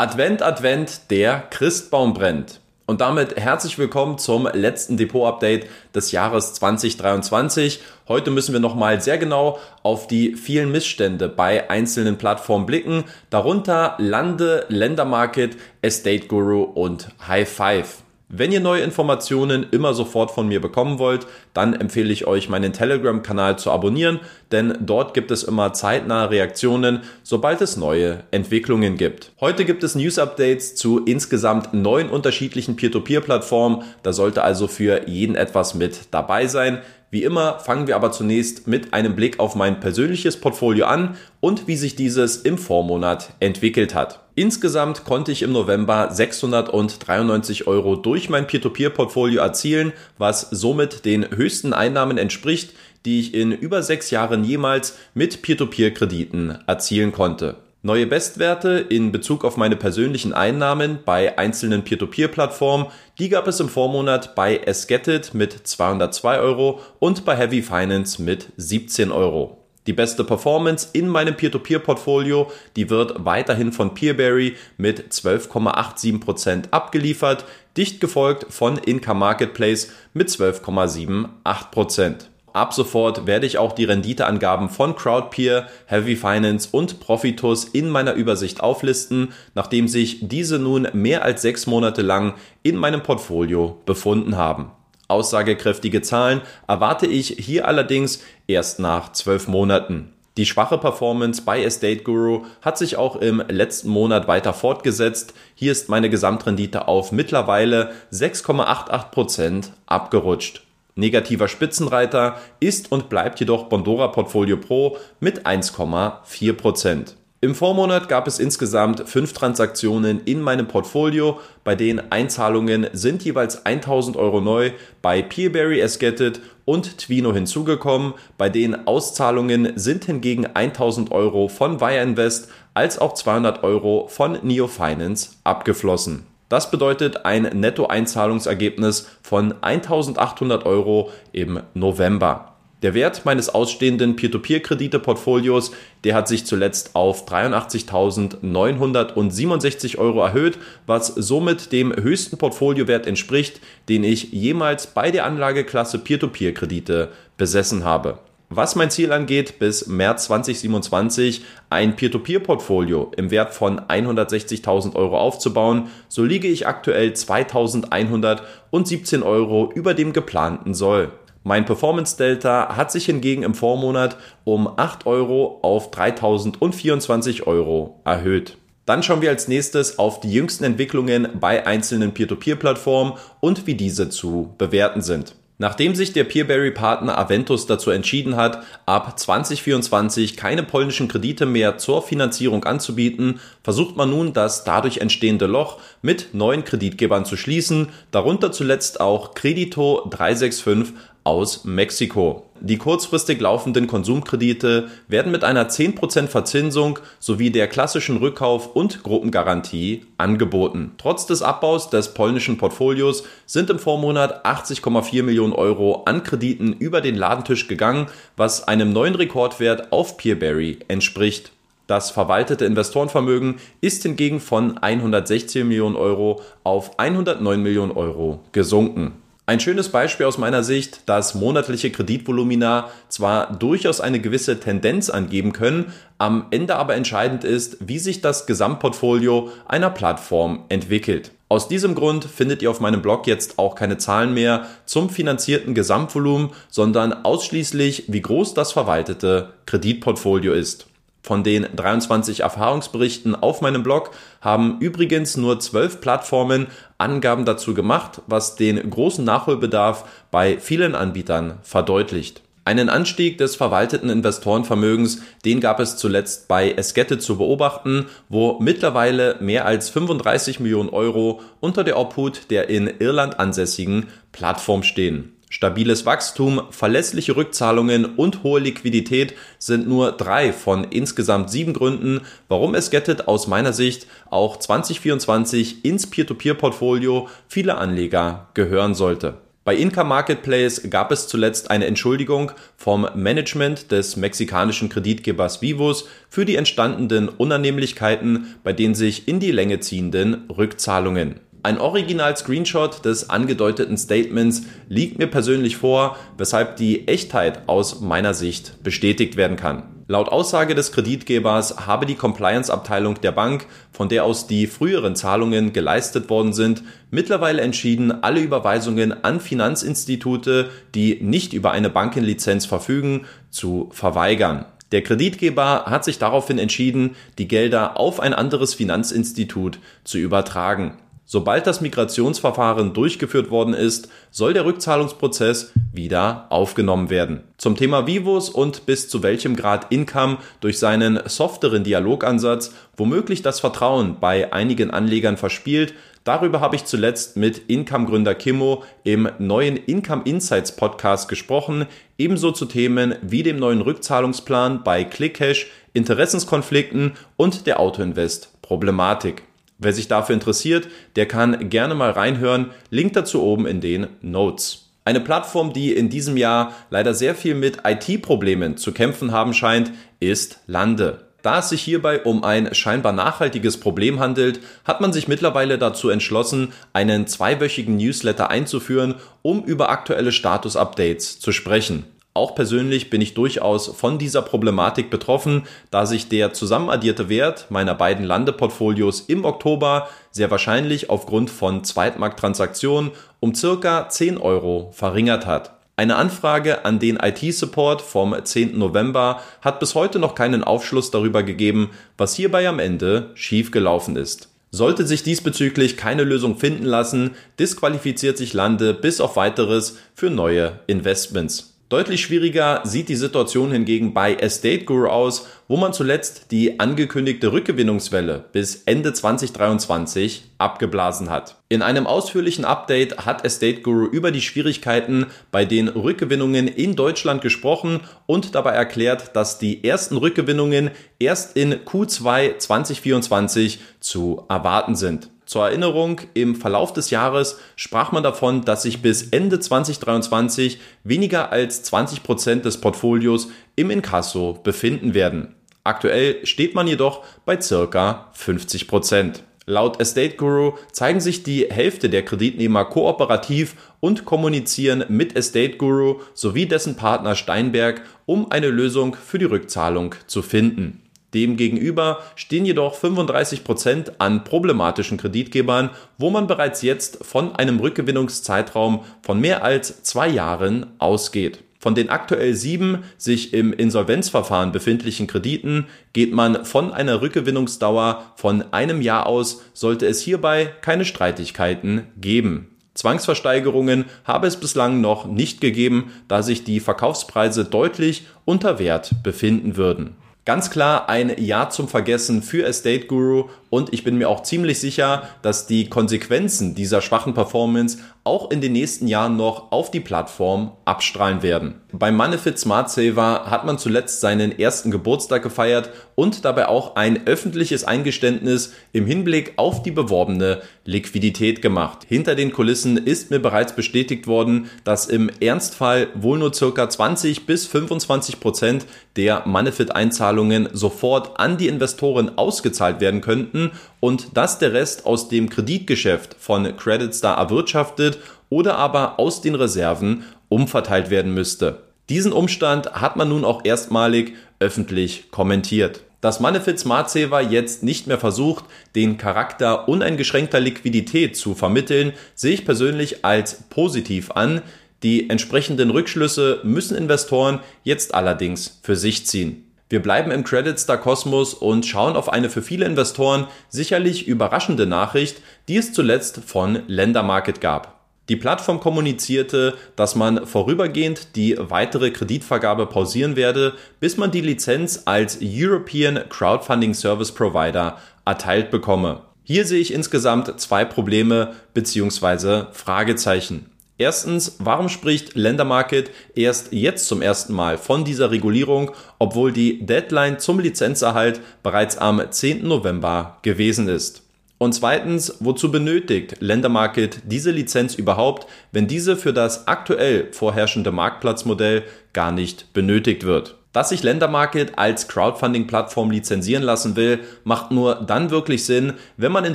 Advent, Advent, der Christbaum brennt. Und damit herzlich willkommen zum letzten Depot-Update des Jahres 2023. Heute müssen wir nochmal sehr genau auf die vielen Missstände bei einzelnen Plattformen blicken, darunter Lande, Ländermarket, Estate Guru und High Five. Wenn ihr neue Informationen immer sofort von mir bekommen wollt, dann empfehle ich euch, meinen Telegram-Kanal zu abonnieren, denn dort gibt es immer zeitnahe Reaktionen, sobald es neue Entwicklungen gibt. Heute gibt es News-Updates zu insgesamt neun unterschiedlichen Peer-to-Peer-Plattformen, da sollte also für jeden etwas mit dabei sein. Wie immer fangen wir aber zunächst mit einem Blick auf mein persönliches Portfolio an und wie sich dieses im Vormonat entwickelt hat. Insgesamt konnte ich im November 693 Euro durch mein Peer-to-Peer-Portfolio erzielen, was somit den höchsten Einnahmen entspricht, die ich in über sechs Jahren jemals mit Peer-to-Peer-Krediten erzielen konnte. Neue Bestwerte in Bezug auf meine persönlichen Einnahmen bei einzelnen Peer-to-Peer-Plattformen, die gab es im Vormonat bei Esgetted mit 202 Euro und bei Heavy Finance mit 17 Euro. Die beste Performance in meinem Peer-to-Peer-Portfolio, die wird weiterhin von Peerberry mit 12,87% abgeliefert, dicht gefolgt von Income Marketplace mit 12,78%. Ab sofort werde ich auch die Renditeangaben von Crowdpeer, Heavy Finance und Profitus in meiner Übersicht auflisten, nachdem sich diese nun mehr als sechs Monate lang in meinem Portfolio befunden haben. Aussagekräftige Zahlen erwarte ich hier allerdings erst nach zwölf Monaten. Die schwache Performance bei Estate Guru hat sich auch im letzten Monat weiter fortgesetzt. Hier ist meine Gesamtrendite auf mittlerweile 6,88% abgerutscht. Negativer Spitzenreiter ist und bleibt jedoch Bondora Portfolio Pro mit 1,4%. Im Vormonat gab es insgesamt fünf Transaktionen in meinem Portfolio, bei denen Einzahlungen sind jeweils 1000 Euro neu bei Peerberry Esgetted und Twino hinzugekommen, bei denen Auszahlungen sind hingegen 1000 Euro von Wire Invest als auch 200 Euro von Neo Finance abgeflossen. Das bedeutet ein Nettoeinzahlungsergebnis von 1800 Euro im November. Der Wert meines ausstehenden Peer-to-Peer-Kredite-Portfolios, der hat sich zuletzt auf 83.967 Euro erhöht, was somit dem höchsten Portfoliowert entspricht, den ich jemals bei der Anlageklasse Peer-to-Peer-Kredite besessen habe was mein Ziel angeht, bis März 2027 ein Peer-to-Peer-Portfolio im Wert von 160.000 Euro aufzubauen, so liege ich aktuell 2.117 Euro über dem geplanten Soll. Mein Performance Delta hat sich hingegen im Vormonat um 8 Euro auf 3.024 Euro erhöht. Dann schauen wir als nächstes auf die jüngsten Entwicklungen bei einzelnen Peer-to-Peer-Plattformen und wie diese zu bewerten sind. Nachdem sich der Peerberry-Partner Aventus dazu entschieden hat, ab 2024 keine polnischen Kredite mehr zur Finanzierung anzubieten, versucht man nun das dadurch entstehende Loch mit neuen Kreditgebern zu schließen, darunter zuletzt auch Credito 365 aus Mexiko. Die kurzfristig laufenden Konsumkredite werden mit einer 10% Verzinsung sowie der klassischen Rückkauf- und Gruppengarantie angeboten. Trotz des Abbaus des polnischen Portfolios sind im Vormonat 80,4 Millionen Euro an Krediten über den Ladentisch gegangen, was einem neuen Rekordwert auf Peerberry entspricht. Das verwaltete Investorenvermögen ist hingegen von 116 Millionen Euro auf 109 Millionen Euro gesunken. Ein schönes Beispiel aus meiner Sicht, dass monatliche Kreditvolumina zwar durchaus eine gewisse Tendenz angeben können, am Ende aber entscheidend ist, wie sich das Gesamtportfolio einer Plattform entwickelt. Aus diesem Grund findet ihr auf meinem Blog jetzt auch keine Zahlen mehr zum finanzierten Gesamtvolumen, sondern ausschließlich, wie groß das verwaltete Kreditportfolio ist. Von den 23 Erfahrungsberichten auf meinem Blog haben übrigens nur 12 Plattformen Angaben dazu gemacht, was den großen Nachholbedarf bei vielen Anbietern verdeutlicht. Einen Anstieg des verwalteten Investorenvermögens, den gab es zuletzt bei Eskette zu beobachten, wo mittlerweile mehr als 35 Millionen Euro unter der Obhut der in Irland ansässigen Plattform stehen. Stabiles Wachstum, verlässliche Rückzahlungen und hohe Liquidität sind nur drei von insgesamt sieben Gründen, warum es Gettet aus meiner Sicht auch 2024 ins Peer-to-Peer-Portfolio vieler Anleger gehören sollte. Bei Income Marketplace gab es zuletzt eine Entschuldigung vom Management des mexikanischen Kreditgebers Vivos für die entstandenen Unannehmlichkeiten bei den sich in die Länge ziehenden Rückzahlungen. Ein Original-Screenshot des angedeuteten Statements liegt mir persönlich vor, weshalb die Echtheit aus meiner Sicht bestätigt werden kann. Laut Aussage des Kreditgebers habe die Compliance-Abteilung der Bank, von der aus die früheren Zahlungen geleistet worden sind, mittlerweile entschieden, alle Überweisungen an Finanzinstitute, die nicht über eine Bankenlizenz verfügen, zu verweigern. Der Kreditgeber hat sich daraufhin entschieden, die Gelder auf ein anderes Finanzinstitut zu übertragen. Sobald das Migrationsverfahren durchgeführt worden ist, soll der Rückzahlungsprozess wieder aufgenommen werden. Zum Thema Vivos und bis zu welchem Grad Income durch seinen softeren Dialogansatz womöglich das Vertrauen bei einigen Anlegern verspielt, darüber habe ich zuletzt mit Income-Gründer Kimmo im neuen Income Insights Podcast gesprochen, ebenso zu Themen wie dem neuen Rückzahlungsplan bei ClickCash, Interessenskonflikten und der Autoinvest Problematik. Wer sich dafür interessiert, der kann gerne mal reinhören. Link dazu oben in den Notes. Eine Plattform, die in diesem Jahr leider sehr viel mit IT-Problemen zu kämpfen haben scheint, ist Lande. Da es sich hierbei um ein scheinbar nachhaltiges Problem handelt, hat man sich mittlerweile dazu entschlossen, einen zweiwöchigen Newsletter einzuführen, um über aktuelle Status-Updates zu sprechen. Auch persönlich bin ich durchaus von dieser Problematik betroffen, da sich der zusammenaddierte Wert meiner beiden Landeportfolios im Oktober sehr wahrscheinlich aufgrund von Zweitmarkttransaktionen um circa 10 Euro verringert hat. Eine Anfrage an den IT-Support vom 10. November hat bis heute noch keinen Aufschluss darüber gegeben, was hierbei am Ende schiefgelaufen ist. Sollte sich diesbezüglich keine Lösung finden lassen, disqualifiziert sich Lande bis auf weiteres für neue Investments. Deutlich schwieriger sieht die Situation hingegen bei Estate Guru aus, wo man zuletzt die angekündigte Rückgewinnungswelle bis Ende 2023 abgeblasen hat. In einem ausführlichen Update hat Estate Guru über die Schwierigkeiten bei den Rückgewinnungen in Deutschland gesprochen und dabei erklärt, dass die ersten Rückgewinnungen erst in Q2 2024 zu erwarten sind. Zur Erinnerung, im Verlauf des Jahres sprach man davon, dass sich bis Ende 2023 weniger als 20 Prozent des Portfolios im Inkasso befinden werden. Aktuell steht man jedoch bei circa 50 Prozent. Laut Estate Guru zeigen sich die Hälfte der Kreditnehmer kooperativ und kommunizieren mit Estate Guru sowie dessen Partner Steinberg, um eine Lösung für die Rückzahlung zu finden. Demgegenüber stehen jedoch 35 Prozent an problematischen Kreditgebern, wo man bereits jetzt von einem Rückgewinnungszeitraum von mehr als zwei Jahren ausgeht. Von den aktuell sieben sich im Insolvenzverfahren befindlichen Krediten geht man von einer Rückgewinnungsdauer von einem Jahr aus, sollte es hierbei keine Streitigkeiten geben. Zwangsversteigerungen habe es bislang noch nicht gegeben, da sich die Verkaufspreise deutlich unter Wert befinden würden. Ganz klar ein Ja zum Vergessen für Estate Guru. Und ich bin mir auch ziemlich sicher, dass die Konsequenzen dieser schwachen Performance auch in den nächsten Jahren noch auf die Plattform abstrahlen werden. Beim Manifit Smart Saver hat man zuletzt seinen ersten Geburtstag gefeiert und dabei auch ein öffentliches Eingeständnis im Hinblick auf die beworbene Liquidität gemacht. Hinter den Kulissen ist mir bereits bestätigt worden, dass im Ernstfall wohl nur circa 20 bis 25 Prozent der Manifit Einzahlungen sofort an die Investoren ausgezahlt werden könnten und dass der Rest aus dem Kreditgeschäft von Credit Star erwirtschaftet oder aber aus den Reserven umverteilt werden müsste. Diesen Umstand hat man nun auch erstmalig öffentlich kommentiert. Dass Manifit Smart Saver jetzt nicht mehr versucht, den Charakter uneingeschränkter Liquidität zu vermitteln, sehe ich persönlich als positiv an. Die entsprechenden Rückschlüsse müssen Investoren jetzt allerdings für sich ziehen. Wir bleiben im Credit Star Kosmos und schauen auf eine für viele Investoren sicherlich überraschende Nachricht, die es zuletzt von Ländermarket gab. Die Plattform kommunizierte, dass man vorübergehend die weitere Kreditvergabe pausieren werde, bis man die Lizenz als European Crowdfunding Service Provider erteilt bekomme. Hier sehe ich insgesamt zwei Probleme bzw. Fragezeichen. Erstens, warum spricht Ländermarket erst jetzt zum ersten Mal von dieser Regulierung, obwohl die Deadline zum Lizenzerhalt bereits am 10. November gewesen ist? Und zweitens, wozu benötigt Ländermarket diese Lizenz überhaupt, wenn diese für das aktuell vorherrschende Marktplatzmodell gar nicht benötigt wird? Dass sich Ländermarket als Crowdfunding-Plattform lizenzieren lassen will, macht nur dann wirklich Sinn, wenn man in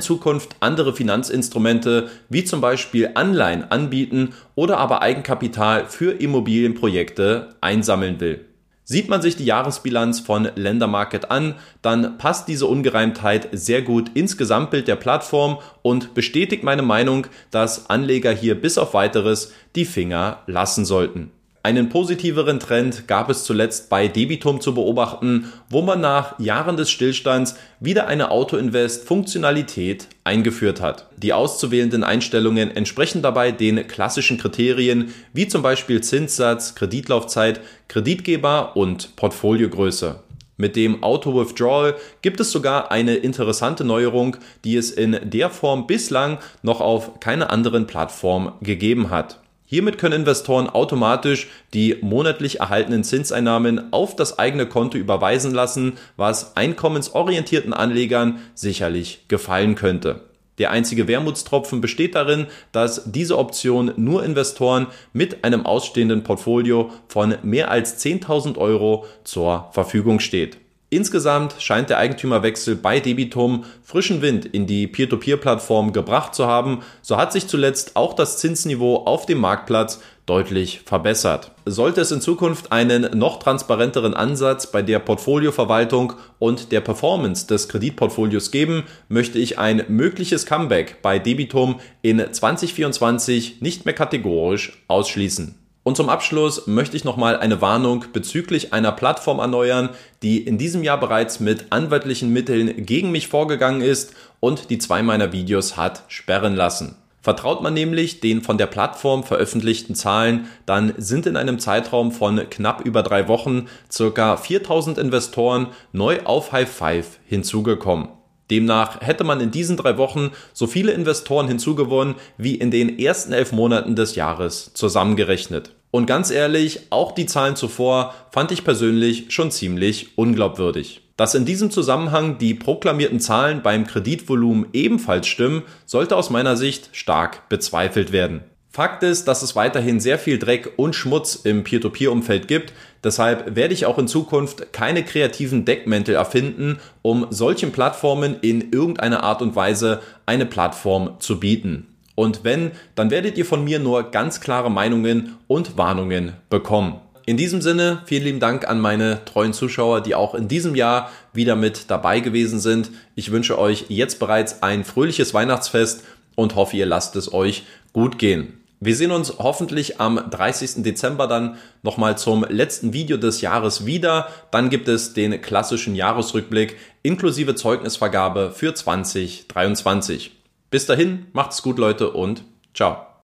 Zukunft andere Finanzinstrumente wie zum Beispiel Anleihen anbieten oder aber Eigenkapital für Immobilienprojekte einsammeln will. Sieht man sich die Jahresbilanz von Ländermarket an, dann passt diese Ungereimtheit sehr gut ins Gesamtbild der Plattform und bestätigt meine Meinung, dass Anleger hier bis auf weiteres die Finger lassen sollten. Einen positiveren Trend gab es zuletzt bei Debitum zu beobachten, wo man nach Jahren des Stillstands wieder eine Auto-Invest-Funktionalität eingeführt hat. Die auszuwählenden Einstellungen entsprechen dabei den klassischen Kriterien wie zum Beispiel Zinssatz, Kreditlaufzeit, Kreditgeber und Portfoliogröße. Mit dem Auto-Withdrawal gibt es sogar eine interessante Neuerung, die es in der Form bislang noch auf keiner anderen Plattform gegeben hat. Hiermit können Investoren automatisch die monatlich erhaltenen Zinseinnahmen auf das eigene Konto überweisen lassen, was einkommensorientierten Anlegern sicherlich gefallen könnte. Der einzige Wermutstropfen besteht darin, dass diese Option nur Investoren mit einem ausstehenden Portfolio von mehr als 10.000 Euro zur Verfügung steht. Insgesamt scheint der Eigentümerwechsel bei Debitum frischen Wind in die Peer-to-Peer-Plattform gebracht zu haben. So hat sich zuletzt auch das Zinsniveau auf dem Marktplatz deutlich verbessert. Sollte es in Zukunft einen noch transparenteren Ansatz bei der Portfolioverwaltung und der Performance des Kreditportfolios geben, möchte ich ein mögliches Comeback bei Debitum in 2024 nicht mehr kategorisch ausschließen. Und zum Abschluss möchte ich nochmal eine Warnung bezüglich einer Plattform erneuern, die in diesem Jahr bereits mit anwaltlichen Mitteln gegen mich vorgegangen ist und die zwei meiner Videos hat sperren lassen. Vertraut man nämlich den von der Plattform veröffentlichten Zahlen, dann sind in einem Zeitraum von knapp über drei Wochen circa 4000 Investoren neu auf High Five hinzugekommen. Demnach hätte man in diesen drei Wochen so viele Investoren hinzugewonnen wie in den ersten elf Monaten des Jahres zusammengerechnet. Und ganz ehrlich, auch die Zahlen zuvor fand ich persönlich schon ziemlich unglaubwürdig. Dass in diesem Zusammenhang die proklamierten Zahlen beim Kreditvolumen ebenfalls stimmen, sollte aus meiner Sicht stark bezweifelt werden. Fakt ist, dass es weiterhin sehr viel Dreck und Schmutz im Peer-to-Peer-Umfeld gibt. Deshalb werde ich auch in Zukunft keine kreativen Deckmäntel erfinden, um solchen Plattformen in irgendeiner Art und Weise eine Plattform zu bieten. Und wenn, dann werdet ihr von mir nur ganz klare Meinungen und Warnungen bekommen. In diesem Sinne, vielen lieben Dank an meine treuen Zuschauer, die auch in diesem Jahr wieder mit dabei gewesen sind. Ich wünsche euch jetzt bereits ein fröhliches Weihnachtsfest und hoffe, ihr lasst es euch gut gehen. Wir sehen uns hoffentlich am 30. Dezember dann nochmal zum letzten Video des Jahres wieder. Dann gibt es den klassischen Jahresrückblick inklusive Zeugnisvergabe für 2023. Bis dahin, macht's gut Leute und ciao.